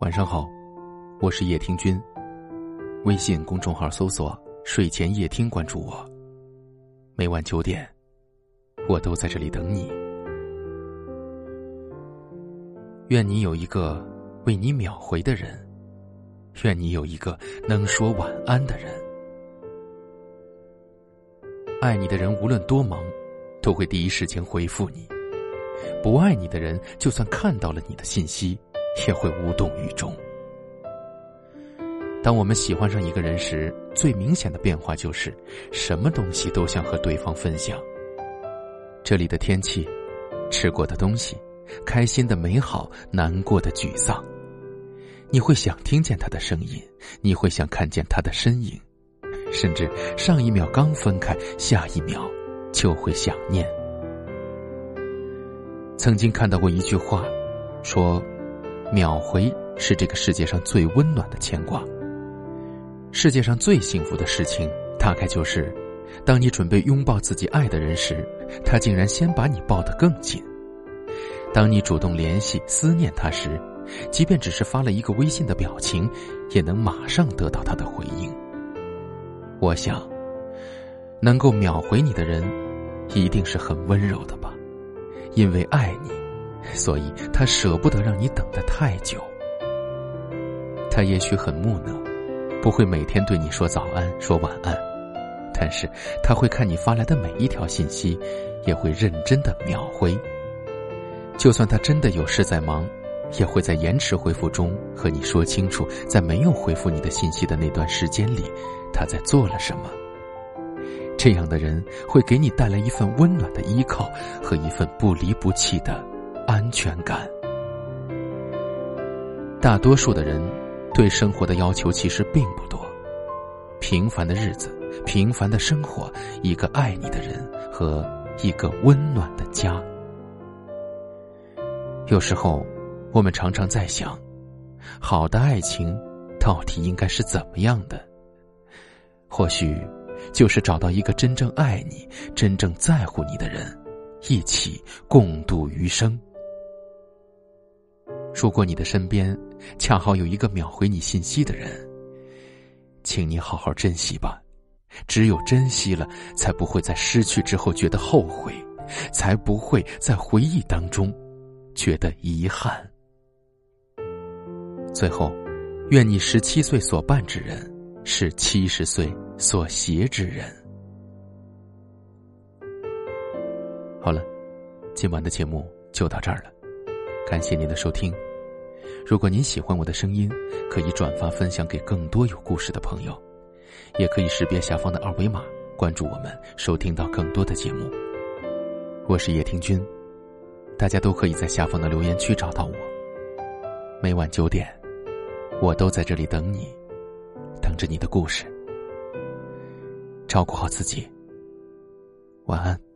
晚上好，我是叶听君。微信公众号搜索“睡前夜听”，关注我。每晚九点，我都在这里等你。愿你有一个为你秒回的人，愿你有一个能说晚安的人。爱你的人无论多忙，都会第一时间回复你；不爱你的人，就算看到了你的信息。也会无动于衷。当我们喜欢上一个人时，最明显的变化就是什么东西都想和对方分享。这里的天气，吃过的东西，开心的美好，难过的沮丧，你会想听见他的声音，你会想看见他的身影，甚至上一秒刚分开，下一秒就会想念。曾经看到过一句话，说。秒回是这个世界上最温暖的牵挂。世界上最幸福的事情，大概就是，当你准备拥抱自己爱的人时，他竟然先把你抱得更紧；当你主动联系、思念他时，即便只是发了一个微信的表情，也能马上得到他的回应。我想，能够秒回你的人，一定是很温柔的吧，因为爱你。所以他舍不得让你等得太久。他也许很木讷，不会每天对你说早安、说晚安，但是他会看你发来的每一条信息，也会认真的秒回。就算他真的有事在忙，也会在延迟回复中和你说清楚，在没有回复你的信息的那段时间里，他在做了什么。这样的人会给你带来一份温暖的依靠和一份不离不弃的。安全感。大多数的人对生活的要求其实并不多，平凡的日子，平凡的生活，一个爱你的人和一个温暖的家。有时候，我们常常在想，好的爱情到底应该是怎么样的？或许，就是找到一个真正爱你、真正在乎你的人，一起共度余生。如果你的身边恰好有一个秒回你信息的人，请你好好珍惜吧。只有珍惜了，才不会在失去之后觉得后悔，才不会在回忆当中觉得遗憾。最后，愿你十七岁所伴之人是七十岁所携之人。好了，今晚的节目就到这儿了。感谢您的收听。如果您喜欢我的声音，可以转发分享给更多有故事的朋友，也可以识别下方的二维码关注我们，收听到更多的节目。我是叶听君，大家都可以在下方的留言区找到我。每晚九点，我都在这里等你，等着你的故事。照顾好自己，晚安。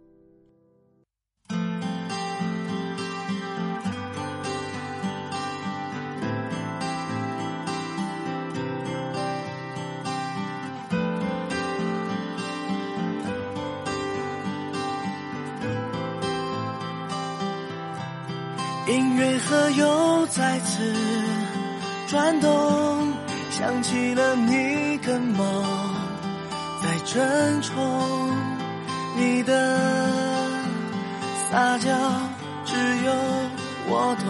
音乐盒又再次转动，想起了你跟猫在争宠，你的撒娇只有我懂，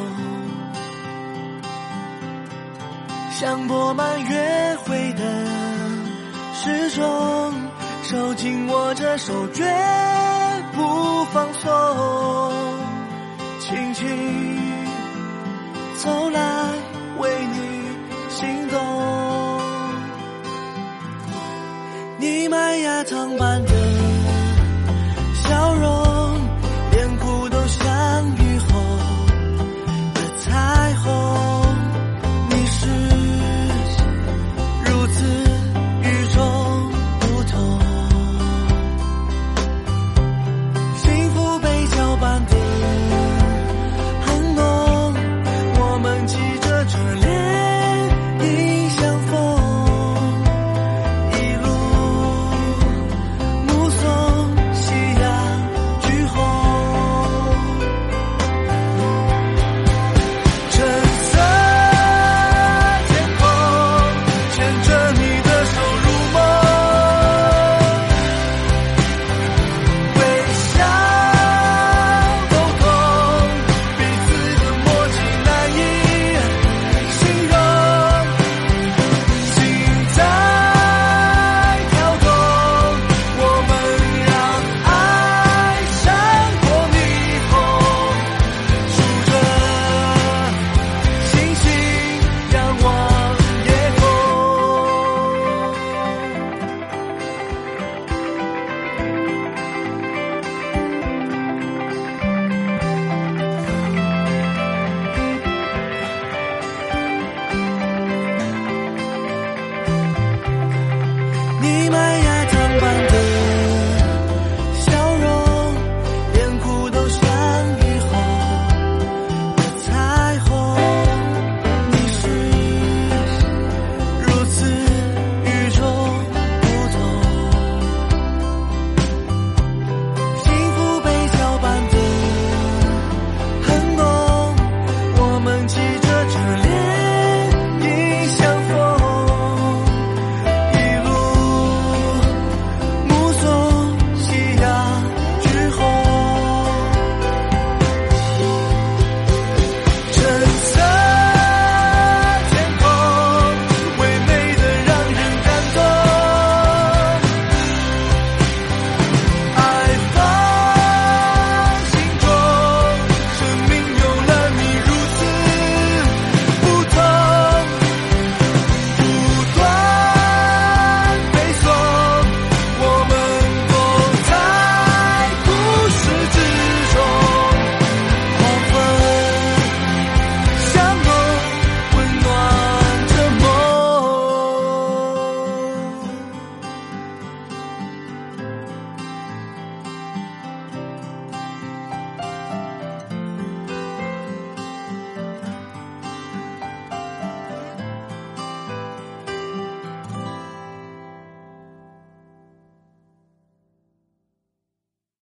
像播满约会的时钟，手紧握着手绝不放松。轻轻走来，为你心动。你麦芽糖般。